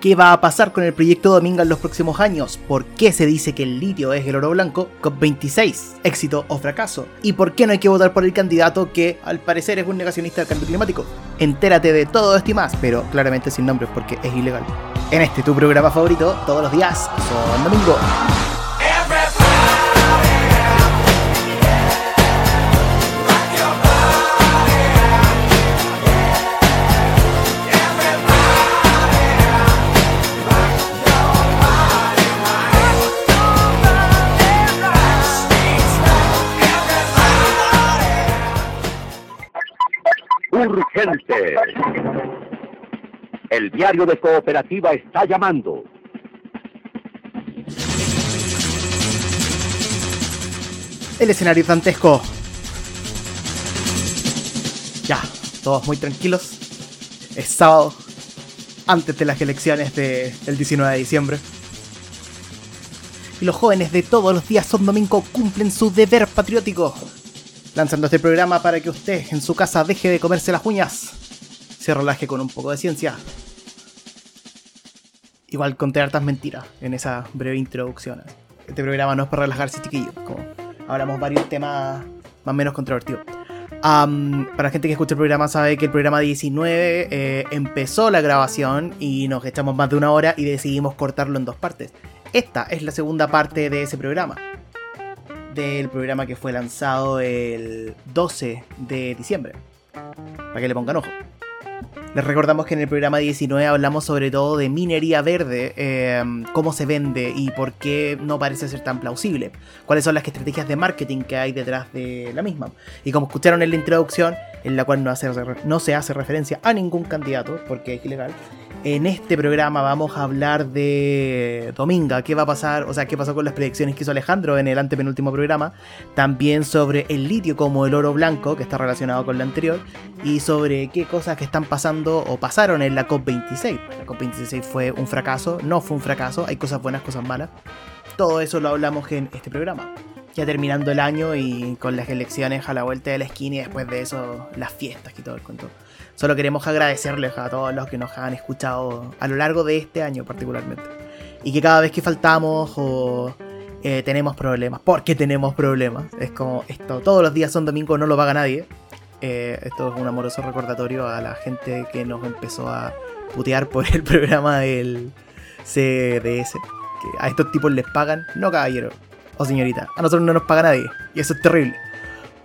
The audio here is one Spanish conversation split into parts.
¿Qué va a pasar con el proyecto Dominga en los próximos años? ¿Por qué se dice que el litio es el oro blanco? COP26, éxito o fracaso. ¿Y por qué no hay que votar por el candidato que al parecer es un negacionista del cambio climático? Entérate de todo esto y más, pero claramente sin nombres porque es ilegal. En este tu programa favorito, todos los días son domingo. Urgente. El diario de cooperativa está llamando. El escenario dantesco. Ya, todos muy tranquilos. Es sábado, antes de las elecciones del 19 de diciembre. Y los jóvenes de todos los días son domingo cumplen su deber patriótico lanzando este programa para que usted en su casa deje de comerse las uñas, se relaje con un poco de ciencia. Igual conté hartas mentiras en esa breve introducción. Este programa no es para relajarse, chiquillos, como hablamos varios temas más o menos controvertidos. para la gente que escucha el programa sabe que el programa 19 eh, empezó la grabación y nos echamos más de una hora y decidimos cortarlo en dos partes. Esta es la segunda parte de ese programa del programa que fue lanzado el 12 de diciembre. Para que le pongan ojo. Les recordamos que en el programa 19 hablamos sobre todo de minería verde, eh, cómo se vende y por qué no parece ser tan plausible. Cuáles son las estrategias de marketing que hay detrás de la misma. Y como escucharon en la introducción, en la cual no, no se hace referencia a ningún candidato, porque es ilegal, en este programa vamos a hablar de Dominga, qué va a pasar, o sea, qué pasó con las predicciones que hizo Alejandro en el antepenúltimo programa. También sobre el litio como el oro blanco, que está relacionado con lo anterior. Y sobre qué cosas que están pasando o pasaron en la COP26. La COP26 fue un fracaso, no fue un fracaso, hay cosas buenas, cosas malas. Todo eso lo hablamos en este programa. Ya terminando el año y con las elecciones a la vuelta de la esquina y después de eso las fiestas y todo el cuento. Solo queremos agradecerles a todos los que nos han escuchado a lo largo de este año particularmente. Y que cada vez que faltamos o eh, tenemos problemas, porque tenemos problemas, es como esto, todos los días son domingos, no lo paga nadie. Eh, esto es un amoroso recordatorio a la gente que nos empezó a putear por el programa del CDS. Que a estos tipos les pagan, no caballero señorita, a nosotros no nos paga nadie. Y eso es terrible.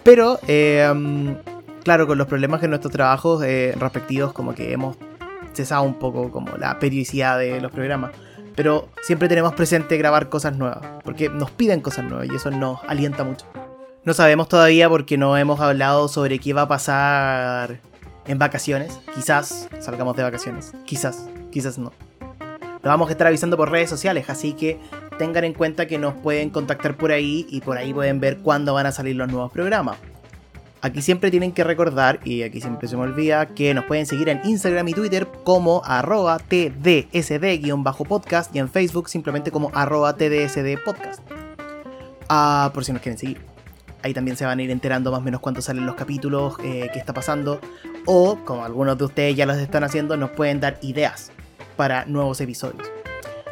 Pero eh, claro, con los problemas que nuestros trabajos eh, respectivos como que hemos cesado un poco como la periodicidad de los programas. Pero siempre tenemos presente grabar cosas nuevas, porque nos piden cosas nuevas y eso nos alienta mucho. No sabemos todavía porque no hemos hablado sobre qué va a pasar en vacaciones. Quizás salgamos de vacaciones, quizás, quizás no. Lo vamos a estar avisando por redes sociales, así que tengan en cuenta que nos pueden contactar por ahí y por ahí pueden ver cuándo van a salir los nuevos programas. Aquí siempre tienen que recordar, y aquí siempre se me olvida, que nos pueden seguir en Instagram y Twitter como arroba tdsd-podcast y en Facebook simplemente como arroba tdsd podcast. Ah, por si nos quieren seguir. Ahí también se van a ir enterando más o menos cuánto salen los capítulos, eh, qué está pasando. O, como algunos de ustedes ya los están haciendo, nos pueden dar ideas para nuevos episodios.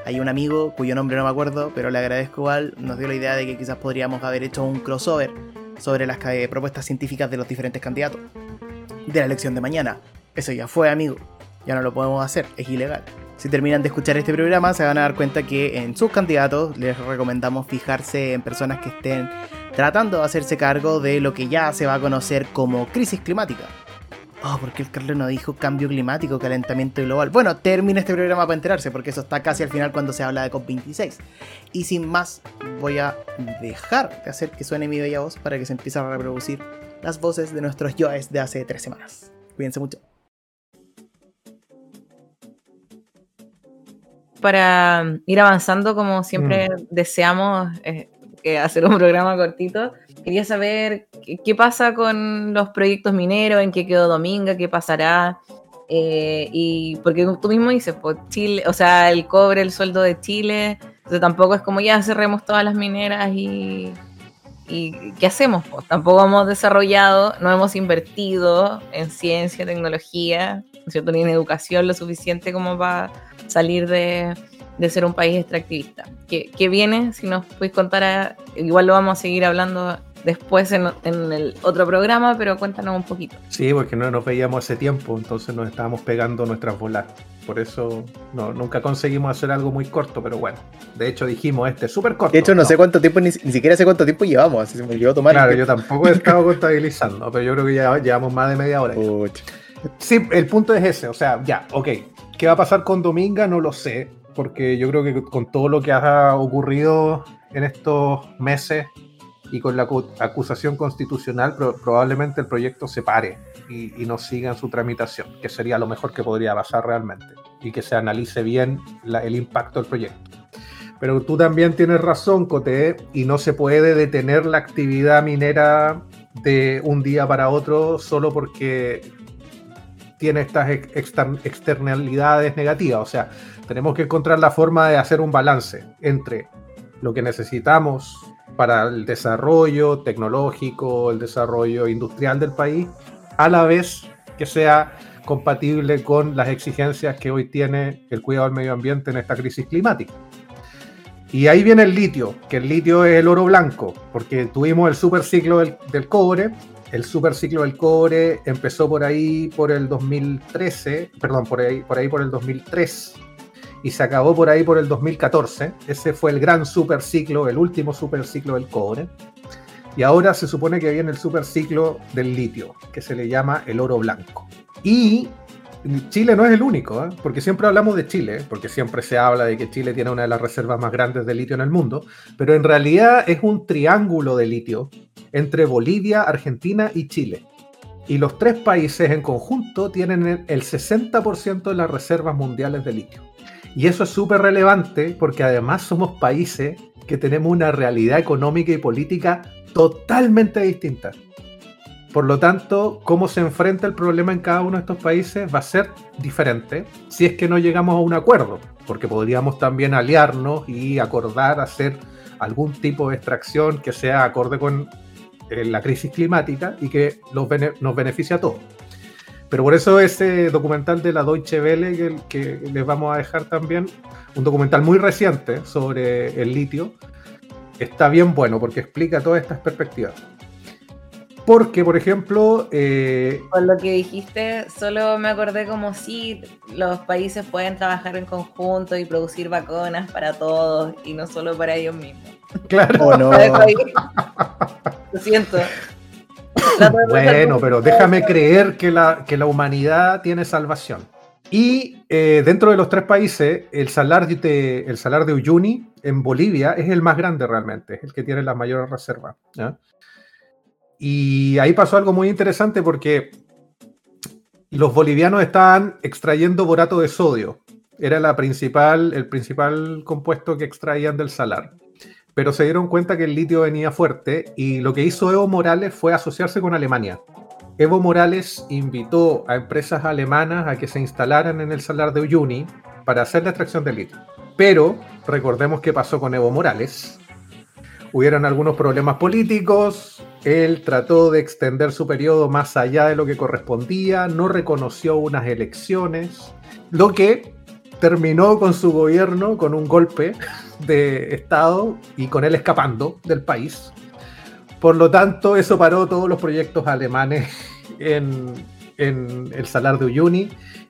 Hay un amigo cuyo nombre no me acuerdo, pero le agradezco igual, nos dio la idea de que quizás podríamos haber hecho un crossover sobre las propuestas científicas de los diferentes candidatos de la elección de mañana. Eso ya fue, amigo. Ya no lo podemos hacer, es ilegal. Si terminan de escuchar este programa, se van a dar cuenta que en sus candidatos les recomendamos fijarse en personas que estén tratando de hacerse cargo de lo que ya se va a conocer como crisis climática. Oh, porque el Carlos no dijo cambio climático, calentamiento global. Bueno, termina este programa para enterarse, porque eso está casi al final cuando se habla de COP26. Y sin más, voy a dejar de hacer que suene mi bella voz para que se empiece a reproducir las voces de nuestros yoes de hace tres semanas. Cuídense mucho. Para ir avanzando, como siempre mm. deseamos eh, hacer un programa cortito. Quería saber qué, pasa con los proyectos mineros, en qué quedó Dominga, qué pasará. Eh, y porque tú mismo dices, pues Chile, o sea, el cobre, el sueldo de Chile, entonces tampoco es como ya cerremos todas las mineras y, ¿Y qué hacemos? Pues tampoco hemos desarrollado, no hemos invertido en ciencia, tecnología, ¿no es cierto? ni en educación lo suficiente como para salir de, de ser un país extractivista. ¿Qué, qué viene? Si nos puedes contar, a- igual lo vamos a seguir hablando después en, en el otro programa, pero cuéntanos un poquito. Sí, porque no nos veíamos hace tiempo, entonces nos estábamos pegando nuestras bolas. Por eso no, nunca conseguimos hacer algo muy corto, pero bueno. De hecho dijimos este súper corto. De hecho, no, sé cuánto tiempo, ni, ni siquiera sé cuánto tiempo llevamos, así se me olvidó tomar. Claro, yo tampoco he estado contabilizando, pero yo creo que ya llevamos más de media hora. Sí, el punto es ese, o sea, ya, ok. ¿Qué va a pasar con Dominga? No lo sé, porque yo creo que con todo lo que ha ocurrido en estos meses y con la acu- acusación constitucional, pro- probablemente el proyecto se pare y, y no siga en su tramitación, que sería lo mejor que podría pasar realmente, y que se analice bien la- el impacto del proyecto. Pero tú también tienes razón, Cote, y no se puede detener la actividad minera de un día para otro solo porque tiene estas ex- exter- externalidades negativas. O sea, tenemos que encontrar la forma de hacer un balance entre lo que necesitamos para el desarrollo tecnológico, el desarrollo industrial del país, a la vez que sea compatible con las exigencias que hoy tiene el cuidado del medio ambiente en esta crisis climática. Y ahí viene el litio, que el litio es el oro blanco, porque tuvimos el superciclo del, del cobre, el superciclo del cobre empezó por ahí por el 2013, perdón, por ahí por, ahí por el 2003 y se acabó por ahí por el 2014. Ese fue el gran superciclo, el último superciclo del cobre. Y ahora se supone que viene el superciclo del litio, que se le llama el oro blanco. Y Chile no es el único, ¿eh? porque siempre hablamos de Chile, porque siempre se habla de que Chile tiene una de las reservas más grandes de litio en el mundo, pero en realidad es un triángulo de litio entre Bolivia, Argentina y Chile. Y los tres países en conjunto tienen el 60% de las reservas mundiales de litio. Y eso es súper relevante porque además somos países que tenemos una realidad económica y política totalmente distinta. Por lo tanto, cómo se enfrenta el problema en cada uno de estos países va a ser diferente si es que no llegamos a un acuerdo, porque podríamos también aliarnos y acordar hacer algún tipo de extracción que sea acorde con eh, la crisis climática y que los nos beneficie a todos. Pero por eso ese documental de la Deutsche Welle que, que les vamos a dejar también, un documental muy reciente sobre el litio, está bien bueno porque explica todas estas perspectivas. Porque, por ejemplo, eh, Con lo que dijiste, solo me acordé como si los países pueden trabajar en conjunto y producir vacunas para todos y no solo para ellos mismos. claro, Oh, no. Lo siento. Bueno, pero déjame creer que la, que la humanidad tiene salvación. Y eh, dentro de los tres países, el salar, de, el salar de Uyuni en Bolivia es el más grande realmente, es el que tiene las mayores reservas. ¿ya? Y ahí pasó algo muy interesante porque los bolivianos estaban extrayendo borato de sodio. Era la principal, el principal compuesto que extraían del salar pero se dieron cuenta que el litio venía fuerte y lo que hizo Evo Morales fue asociarse con Alemania. Evo Morales invitó a empresas alemanas a que se instalaran en el salar de Uyuni para hacer la extracción de litio. Pero recordemos qué pasó con Evo Morales. Hubieron algunos problemas políticos, él trató de extender su periodo más allá de lo que correspondía, no reconoció unas elecciones, lo que terminó con su gobierno con un golpe de Estado y con él escapando del país. Por lo tanto, eso paró todos los proyectos alemanes en, el Salar de Uyuni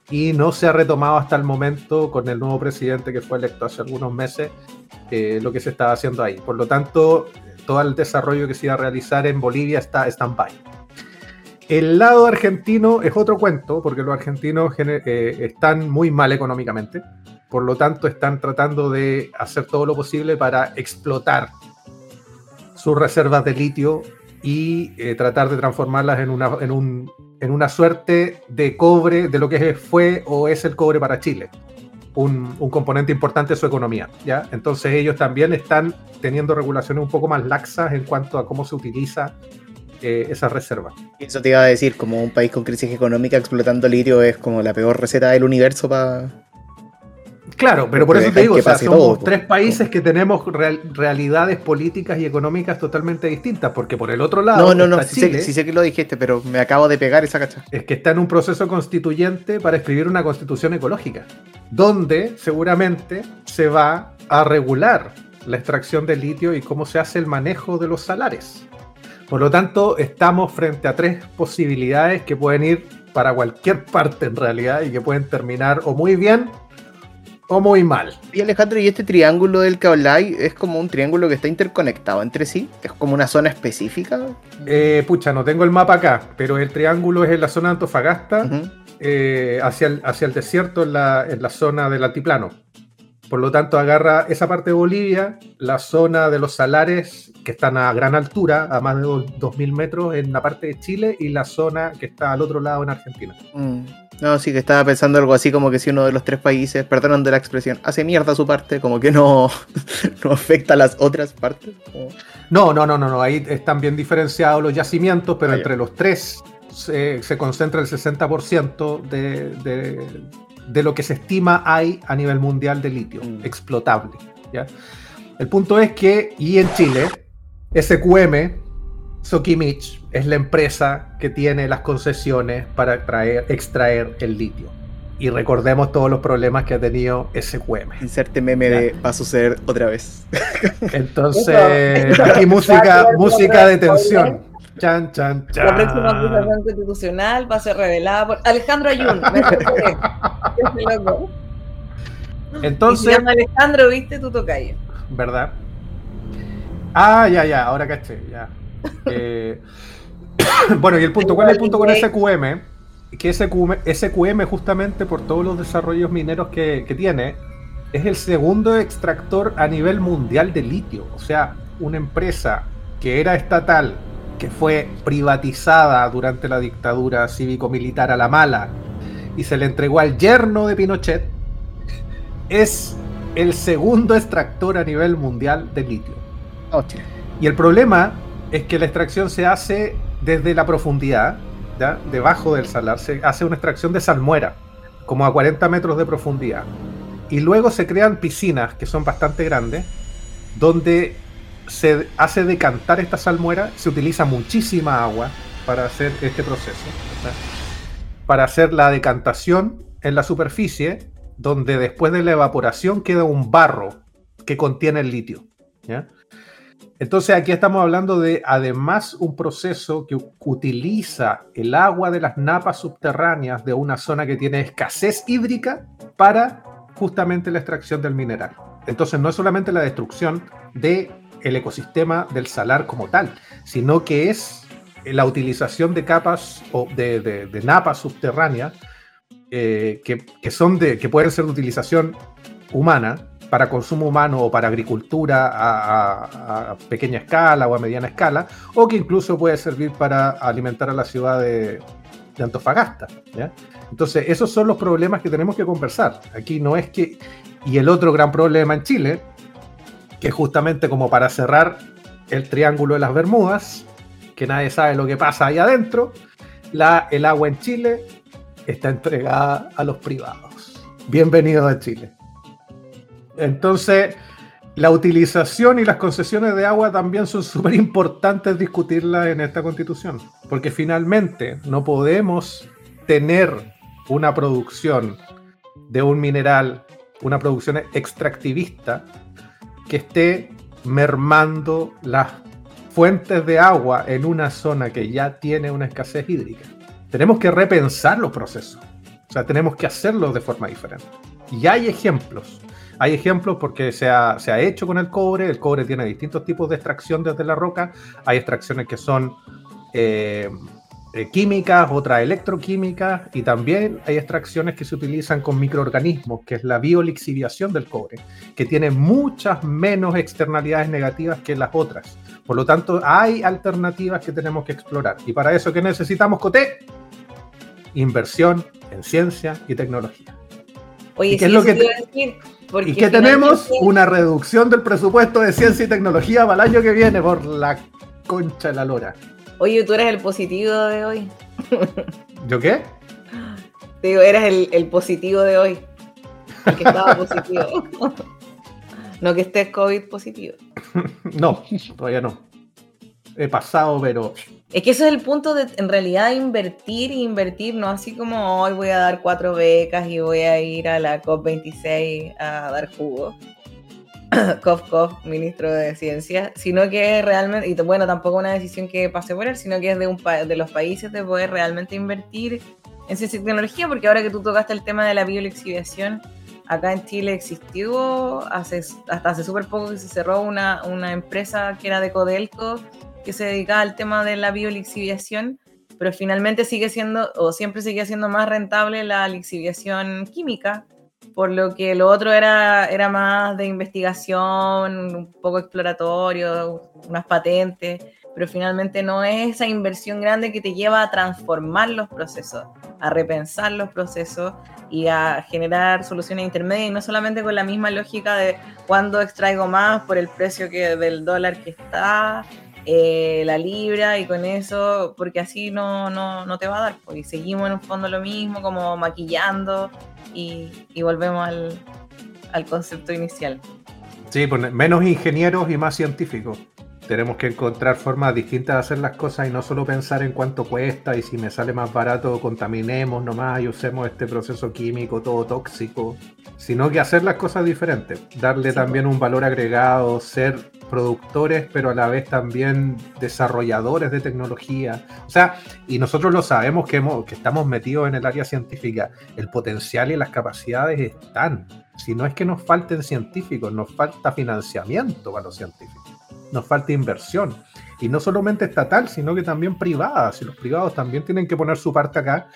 y no se ha retomado hasta el momento con el nuevo presidente que fue electo hace algunos meses eh, lo que se estaba haciendo ahí. Por lo tanto, todo el desarrollo que se iba a realizar en Bolivia está stand-by. El lado argentino es otro cuento, porque los argentinos eh, están muy mal económicamente, por lo tanto están tratando de hacer todo lo posible para explotar sus reservas de litio y eh, tratar de transformarlas en una, en, un- en una suerte de cobre de lo que fue o es el cobre para Chile, un, un componente importante de su economía. ¿ya? Entonces ellos también están teniendo regulaciones un poco más laxas en cuanto a cómo se utiliza eh, esa reserva. Eso te iba a decir, como un país con crisis económica explotando litio es como la peor receta del universo para... Claro, pero por eso te digo, o sea, somos todo, po. tres países que tenemos real- realidades políticas y económicas totalmente distintas, porque por el otro lado, No, no, no. Sí, sé, Chile, sí sé que lo dijiste, pero me acabo de pegar esa cacha. es que está en un proceso constituyente para escribir una constitución ecológica, donde seguramente se va a regular la extracción de litio y cómo se hace el manejo de los salares. Por lo tanto, estamos frente a tres posibilidades que pueden ir para cualquier parte en realidad y que pueden terminar o muy bien o muy mal. Y Alejandro, ¿y este triángulo del que habláis es como un triángulo que está interconectado entre sí? ¿Es como una zona específica? Eh, pucha, no tengo el mapa acá, pero el triángulo es en la zona de Antofagasta, eh, hacia, el, hacia el desierto en la, en la zona del altiplano. Por lo tanto, agarra esa parte de Bolivia, la zona de los salares que están a gran altura, a más de do- 2.000 metros en la parte de Chile, y la zona que está al otro lado en Argentina. Mm. No, sí que estaba pensando algo así como que si uno de los tres países, perdonando la expresión, hace mierda su parte, como que no, no afecta a las otras partes. No, no, no, no, no, ahí están bien diferenciados los yacimientos, pero Ah, ya. entre los tres se, se concentra el 60% de, de, de lo que se estima hay a nivel mundial de litio Mm. explotable. ¿ya? El punto es que, y en Chile, SQM, Sokimich, es la empresa que tiene las concesiones para traer, extraer el litio. Y recordemos todos los problemas que ha tenido SQM. Inserte meme de va a suceder otra vez. Entonces, aquí música, música de tensión. Chan, chan, chan. La próxima acusación constitucional va a ser revelada por Alejandro Ayun. Y se Entonces, llama Alejandro, ¿viste? Tu tocayo. ¿verdad? Ah, ya, ya, ahora caché, ya. Eh, bueno, y el punto, ¿cuál es el punto con SQM? Que SQM, SQM justamente por todos los desarrollos mineros que, que tiene, es el segundo extractor a nivel mundial de litio. O sea, una empresa que era estatal, que fue privatizada durante la dictadura cívico-militar a la mala y se le entregó al yerno de Pinochet, es el segundo extractor a nivel mundial de litio. Y el problema es que la extracción se hace desde la profundidad, ¿ya? debajo del salar, se hace una extracción de salmuera, como a 40 metros de profundidad. Y luego se crean piscinas, que son bastante grandes, donde se hace decantar esta salmuera, se utiliza muchísima agua para hacer este proceso. Para hacer la decantación en la superficie, donde después de la evaporación queda un barro que contiene el litio. Entonces aquí estamos hablando de además un proceso que utiliza el agua de las napas subterráneas de una zona que tiene escasez hídrica para justamente la extracción del mineral. Entonces no es solamente la destrucción del ecosistema del salar como tal, sino que es la utilización de capas o de, de- napas subterráneas eh, que, que son de, que pueden ser de utilización humana para consumo humano o para agricultura a, pequeña escala o a mediana escala, o que incluso puede servir para alimentar a la ciudad de, de Antofagasta. Entonces, esos son los problemas que tenemos que conversar. Aquí no es que... Y el otro gran problema en Chile, que justamente como para cerrar el triángulo de las Bermudas, que nadie sabe lo que pasa ahí adentro, la, el agua en Chile está entregada a los privados. Bienvenidos a Chile. Entonces, la utilización y las concesiones de agua también son súper importantes discutirlas en esta constitución, porque finalmente no podemos tener una producción de un mineral, una producción extractivista que esté mermando las fuentes de agua en una zona que ya tiene una escasez hídrica. Tenemos que repensar los procesos, o sea, tenemos que hacerlos de forma diferente. Y hay ejemplos. Hay ejemplos porque se ha, se ha hecho con el cobre. El cobre tiene distintos tipos de extracción desde la roca. Hay extracciones que son eh, eh, químicas, otras electroquímicas. Y también hay extracciones que se utilizan con microorganismos, que es la biolixiviación del cobre, que tiene muchas menos externalidades negativas que las otras. Por lo tanto, hay alternativas que tenemos que explorar. Y para eso, ¿qué necesitamos, Coté? Inversión en ciencia y tecnología. Oye, ¿Y qué sí, es lo que te decir, ¿Y qué tenemos? Una reducción del presupuesto de ciencia y tecnología para el año que viene por la concha de la lora. Oye, tú eres el positivo de hoy. ¿Yo qué? Te digo, eres el, el positivo de hoy. El que estaba positivo. no que estés COVID positivo. no, todavía no. He pasado, pero Es que ese es el punto de, en realidad, invertir e invertir, no así como hoy voy a dar cuatro becas y voy a ir a la COP26 a dar jugo. Ministro de Ciencia, sino que realmente, y bueno, tampoco una decisión que pase por él, sino que es de, un pa- de los países de poder realmente invertir en ciencia y tecnología, porque ahora que tú tocaste el tema de la biolixiviación, acá en Chile existió hace, hasta hace súper poco que se cerró una, una empresa que era de Codelco, que se dedicaba al tema de la biolixiviación, pero finalmente sigue siendo, o siempre sigue siendo más rentable la lixiviación química, por lo que lo otro era, era más de investigación, un poco exploratorio, unas patentes, pero finalmente no es esa inversión grande que te lleva a transformar los procesos, a repensar los procesos y a generar soluciones intermedias, y no solamente con la misma lógica de cuándo extraigo más por el precio que del dólar que está, eh, la libra y con eso, porque así no, no, no te va a dar. pues, y seguimos en un fondo lo mismo, como maquillando y, y volvemos al, al concepto inicial. Sí, pues, menos ingenieros y más científicos. Tenemos que encontrar formas distintas de hacer las cosas y no solo pensar en cuánto cuesta y si me sale más barato, contaminemos nomás y usemos este proceso químico todo tóxico, sino que hacer las cosas diferentes, darle Sí, también un valor agregado, ser productores, pero a la vez también desarrolladores de tecnología. O sea, y nosotros lo sabemos que, hemos, que estamos metidos en el área científica, el potencial y las capacidades están. Si no es que nos falten científicos, nos falta financiamiento para los científicos, nos falta inversión. Y no solamente estatal, sino que también privada. Si los privados también tienen que poner su parte acá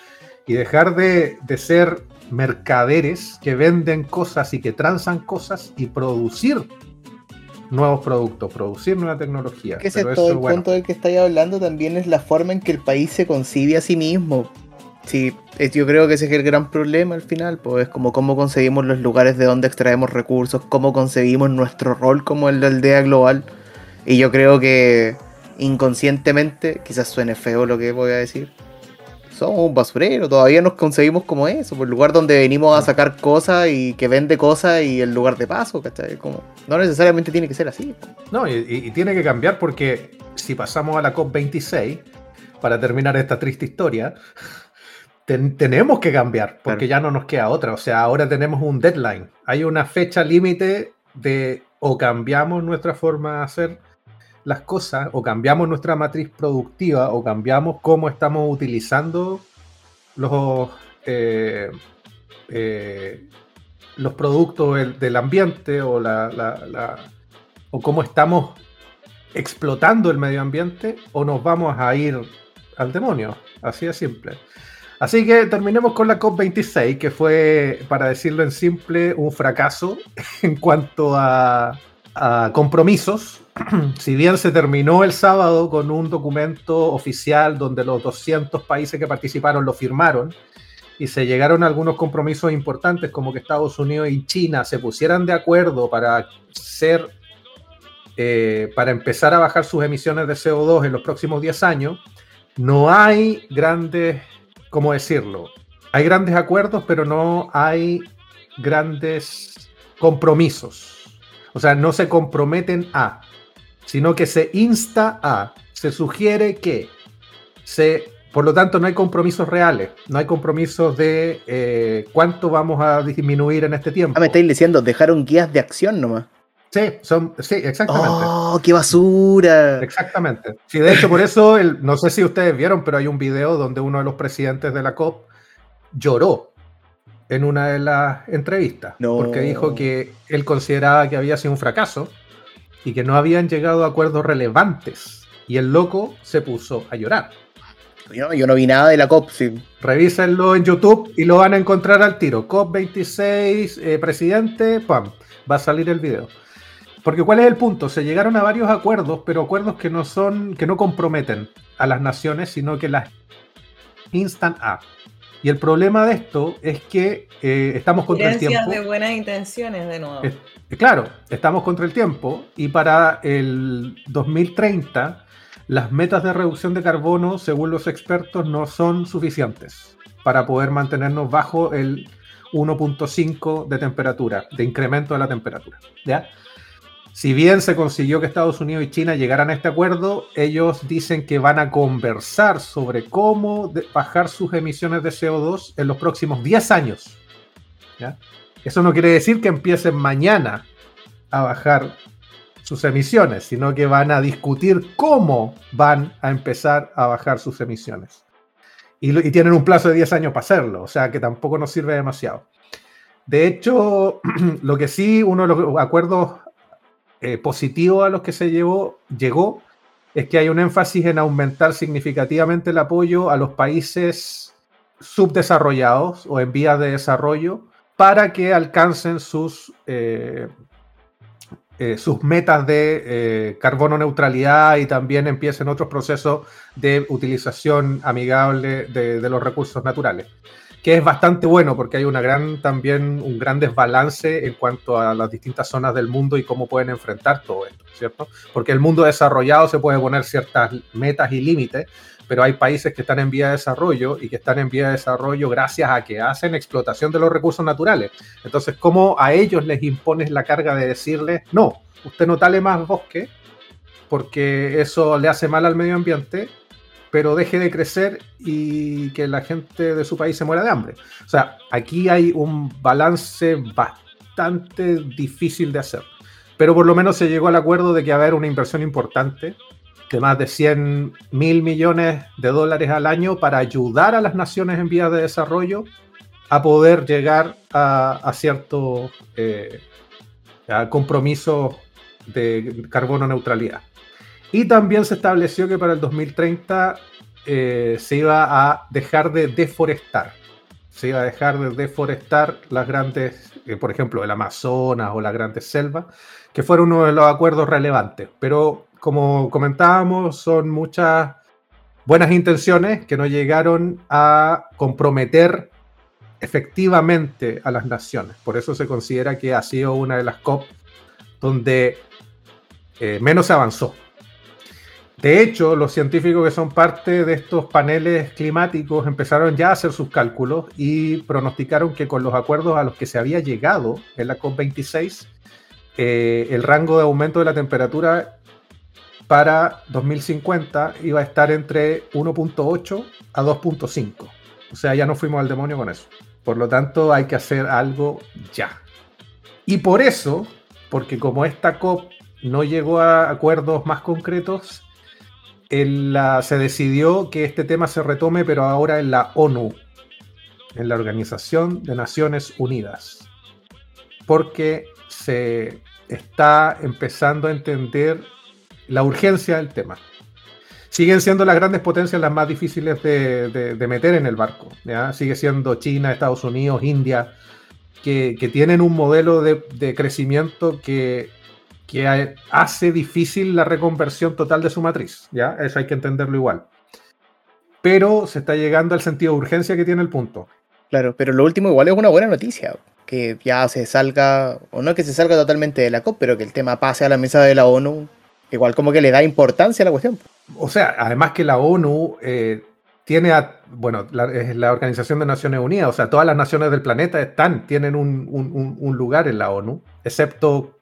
y dejar de, de ser mercaderes que venden cosas y que transan cosas y producir nuevos productos, producir nueva tecnología. Que ese Pero todo eso, el bueno, punto del que estáis hablando, también es la forma en que el país se concibe a sí mismo. Sí, yo creo que ese es el gran problema al final, pues es como cómo concebimos los lugares de donde extraemos recursos, cómo concebimos nuestro rol como el de aldea global. Y yo creo que inconscientemente, quizás suene feo lo que voy a decir, somos un basurero, todavía nos concebimos como eso, por el lugar donde venimos a sacar cosas y que vende cosas y el lugar de paso, ¿cachai? Como, no necesariamente tiene que ser así. No, y, tiene que cambiar porque si pasamos a la COP26, para terminar esta triste historia, ten- tenemos que cambiar porque ya no nos queda otra. O sea, ahora tenemos un deadline. Hay una fecha límite de o cambiamos nuestra forma de hacer las cosas, o cambiamos nuestra matriz productiva, o cambiamos cómo estamos utilizando los, eh, eh, los productos del, ambiente o la, o cómo estamos explotando el medio ambiente o nos vamos a ir al demonio. Así de simple. Así que terminemos con la COP26, que fue, para decirlo en simple, un fracaso en cuanto a, compromisos. si bien se terminó el sábado con un documento oficial donde los 200 países que participaron lo firmaron y se llegaron a algunos compromisos importantes como que Estados Unidos y China se pusieran de acuerdo para ser eh, para empezar a bajar sus emisiones de CO2 en los próximos 10 años, no hay grandes, ¿cómo decirlo? Hay grandes acuerdos, pero no hay grandes compromisos. O sea, no se comprometen a, sino que se insta a, se sugiere que, se, por lo tanto, no hay compromisos reales, no hay compromisos de eh, cuánto vamos a disminuir en este tiempo. Ah, me estáis diciendo, dejaron guías de acción nomás. Sí, son, sí, exactamente. ¡Oh, qué basura! Exactamente. Sí, de hecho, por eso, el- no sé si ustedes vieron, pero hay un video donde uno de los presidentes de la COP lloró en una de las entrevistas, No. porque dijo que él consideraba que había sido un fracaso y que no habían llegado a acuerdos relevantes. Y el loco se puso a llorar. Yo, yo no vi nada de la COP, sí. Revísenlo en YouTube y lo van a encontrar al tiro. COP26, eh, presidente, pam, va a salir el video. Porque ¿cuál es el punto? Se llegaron a varios acuerdos, pero acuerdos que no son, que no comprometen a las naciones, sino que las instan a. Y el problema de esto es que eh, estamos contra el tiempo. de buenas intenciones de nuevo. Es- Claro, estamos contra el tiempo y para el 2030 las metas de reducción de carbono, según los expertos, no son suficientes para poder mantenernos bajo el 1.5 de temperatura, de incremento de la temperatura. ¿ya? Si bien se consiguió que Estados Unidos y China llegaran a este acuerdo, ellos dicen que van a conversar sobre cómo bajar sus emisiones de CO2 en los próximos 10 años. Eso no quiere decir que empiecen mañana a bajar sus emisiones, sino que van a discutir cómo van a empezar a bajar sus emisiones. Y, y tienen un plazo de 10 años para hacerlo, o sea que tampoco nos sirve demasiado. De hecho, lo que sí, uno de los acuerdos eh, positivos a los que se llevó, llegó es que hay un énfasis en aumentar significativamente el apoyo a los países subdesarrollados o en vías de desarrollo para que alcancen sus, eh, eh, sus metas de eh, carbono neutralidad y también empiecen otros procesos de utilización amigable de los recursos naturales que es bastante bueno porque hay una gran también un gran desbalance en cuanto a las distintas zonas del mundo y cómo pueden enfrentar todo esto, ¿cierto? Porque el mundo desarrollado se puede poner ciertas metas y límites, pero hay países que están en vía de desarrollo y que están en vía de desarrollo gracias a que hacen explotación de los recursos naturales. Entonces, ¿cómo a ellos les impones la carga de decirles, no, usted no tale más bosque porque eso le hace mal al medio ambiente, pero deje de crecer y que la gente de su país se muera de hambre? O sea, aquí hay un balance bastante difícil de hacer. Pero por lo menos se llegó al acuerdo de que va a haber una inversión importante de más de 100 mil millones de dólares al año para ayudar a las naciones en vías de desarrollo a poder llegar a, a cierto eh, a compromiso de carbono neutralidad. Y también se estableció que para el 2030 eh, se iba a dejar de deforestar. Se iba a dejar de deforestar las grandes, eh, por ejemplo, el Amazonas o las grandes selvas, que fueron uno de los acuerdos relevantes. Pero como comentábamos, son muchas buenas intenciones que no llegaron a comprometer efectivamente a las naciones. Por eso se considera que ha sido una de las COP donde eh, menos se avanzó. De hecho, los científicos que son parte de estos paneles climáticos empezaron ya a hacer sus cálculos y pronosticaron que con los acuerdos a los que se había llegado en la COP26, eh, el rango de aumento de la temperatura para 2050 iba a estar entre 1.8 a 2.5. O sea, ya no fuimos al demonio con eso. Por lo tanto, hay que hacer algo ya. Y por eso, porque como esta COP no llegó a acuerdos más concretos, se decidió que este tema se retome, pero ahora en la ONU, en la Organización de Naciones Unidas, porque se está empezando a entender la urgencia del tema. Siguen siendo las grandes potencias las más difíciles de, meter en el barco. Sigue siendo China, Estados Unidos, India, que, tienen un modelo de, de crecimiento que, que ha- hace difícil la reconversión total de su matriz. ¿ya? Eso hay que entenderlo igual. Pero se está llegando al sentido de urgencia que tiene el punto. Claro, pero lo último igual es una buena noticia. Que ya se salga, o no que se salga totalmente de la COP, pero que el tema pase a la mesa de la ONU. Igual como que le da importancia a la cuestión. O sea, además que la ONU eh, tiene, a- bueno, la, es la Organización de Naciones Unidas, o sea, todas las naciones del planeta están, tienen un, un- un- lugar en la ONU, excepto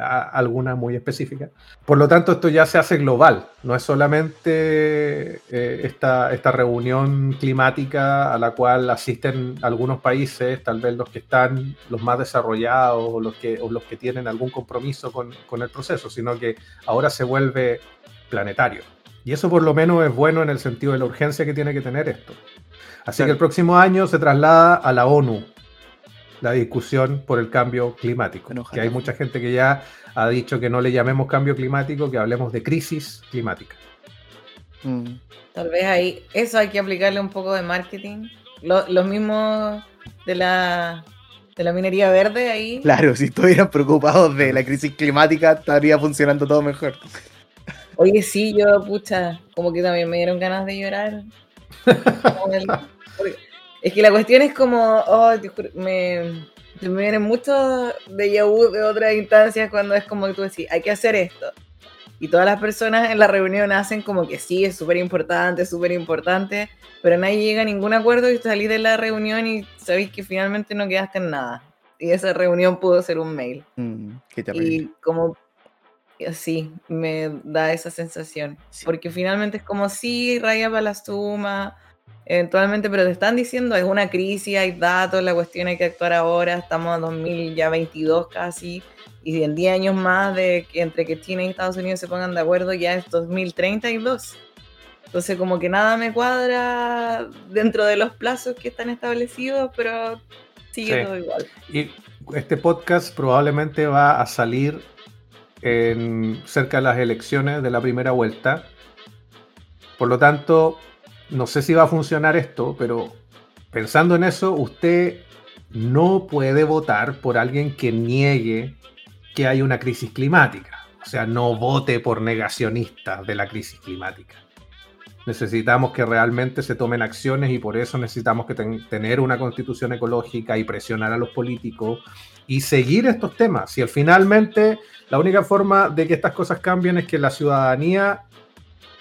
alguna muy específica. Por lo tanto, esto ya se hace global, no es solamente eh, esta, esta reunión climática a la cual asisten algunos países, tal vez los que están los más desarrollados o los que, o los que tienen algún compromiso con, con el proceso, sino que ahora se vuelve planetario. Y eso por lo menos es bueno en el sentido de la urgencia que tiene que tener esto. Así Claro. que el próximo año se traslada a la ONU la discusión por el cambio climático. Que hay mucha gente que ya ha dicho que no le llamemos cambio climático, que hablemos de crisis climática. Mm. Tal vez ahí, eso hay que aplicarle un poco de marketing. Lo- los mismos de la, de la minería verde ahí. Claro, si estuvieran preocupados de la crisis climática, estaría funcionando todo mejor. Oye, sí, yo, pucha, como que también me dieron ganas de llorar. Es que la cuestión es como, oh, me, me vienen muchos de vu de otras instancias cuando es como que tú decís, hay que hacer esto. Y todas las personas en la reunión hacen como que sí, es súper importante, súper importante, pero nadie llega a ningún acuerdo y salís de la reunión y sabéis que finalmente no quedaste en nada. Y esa reunión pudo ser un mail. Mm, qué terrible. Y como sí, me da esa sensación. Sí. Porque finalmente es como sí, raya para la suma, eventualmente, pero te están diciendo es una crisis, hay datos, la cuestión hay que actuar ahora, estamos en 2022 casi, y en 10 años más de que entre que China y Estados Unidos se pongan de acuerdo ya es 2032. Entonces como que nada me cuadra dentro de los plazos que están establecidos, pero sigue Sí. todo igual. Y este podcast probablemente va a salir en, cerca de las elecciones de la primera vuelta. Por lo tanto, no sé si va a funcionar esto, pero pensando en eso, usted no puede votar por alguien que niegue que hay una crisis climática. O sea, no vote por negacionistas de la crisis climática. Necesitamos que realmente se tomen acciones y por eso necesitamos que ten- tener una constitución ecológica y presionar a los políticos y seguir estos temas. Si al finalmente la única forma de que estas cosas cambien es que la ciudadanía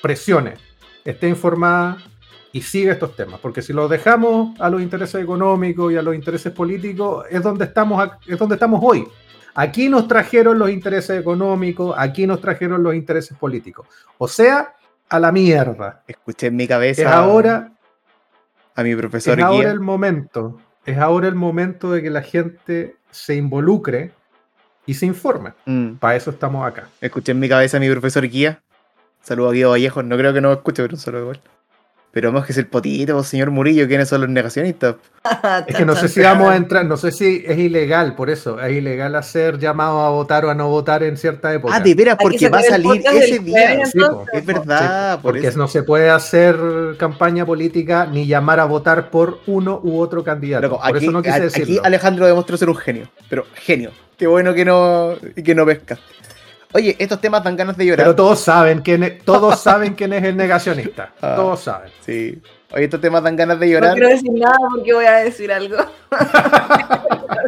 presione, esté informada y siga estos temas. Porque si los dejamos a los intereses económicos y a los intereses políticos, es donde estamos, es donde estamos hoy. Aquí nos trajeron los intereses económicos, aquí nos trajeron los intereses políticos. O sea, a la mierda. Escuché en mi cabeza Es ahora, a mi es profesor ahora guía. el momento. Es ahora el momento de que la gente se involucre y se informe. Mm, Para eso estamos acá. Escuché en mi cabeza a mi profesor guía. Saludo a Guido Vallejo. No creo que no me escuche, pero un saludo igual. Pero vamos que es el potito, pues, señor Murillo. ¿Quiénes son los negacionistas? Es que no sé si vamos a entrar, no sé si es ilegal, por eso, es ilegal hacer llamado a votar o a no votar en cierta época. Ah, de veras, porque va a salir ese día. Sí, Es verdad, por Porque eso. no se puede hacer campaña política ni llamar a votar por uno u otro candidato. Loco, por aquí, eso no quise decirlo. aquí Alejandro demostró ser un genio. Pero genio. Qué bueno que no, que no pesca. Oye, estos temas dan ganas de llorar. Pero todos saben quién es, todos saben quién es el negacionista. Ah. Todos saben. Sí. Oye, estos temas dan ganas de No llorar. quiero decir nada porque voy a decir algo.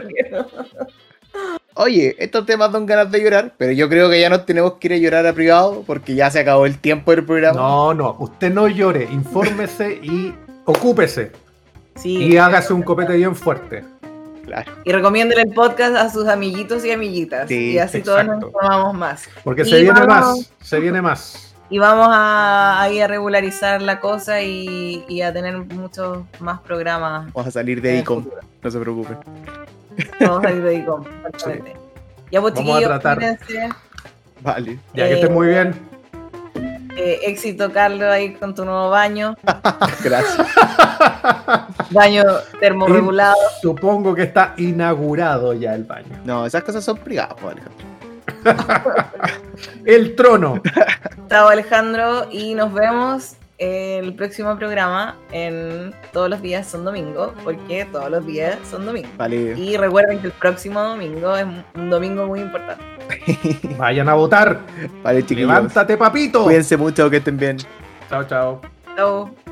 Oye, estos temas dan ganas de llorar, pero yo creo que ya nos tenemos que ir a llorar a privado porque ya se acabó el tiempo del programa. No, no, usted no llore, infórmese y ocúpese. Sí. Y hágase un copete bien fuerte. Claro. Y recomiéndele el podcast a sus amiguitos y amiguitas. Sí, y así todos nos informamos más. Porque Y se viene vamos- más, se viene más. Y vamos a, ahí a regularizar la cosa y, y a tener muchos más programas. Vamos a salir de ICOM, no se preocupen. Vamos a salir de ICOM, exactamente. Ya pues Vamos a tratar. Vale. Ya que Eh, estén muy bien. Eh, éxito, Carlos, ahí con tu nuevo baño. Gracias. Baño termorregulado. Supongo que está inaugurado ya el baño. No, esas cosas son privadas, pues, Alejandro. El trono. Chao, Alejandro. Y nos vemos el próximo programa en Todos los días son domingo, porque todos los días son domingo. Vale. Y recuerden que el próximo domingo es un domingo muy importante. Vayan a votar. Vale, chiquillos. Levántate, papito. Cuídense mucho, que estén bien. Chao, chao. Chao.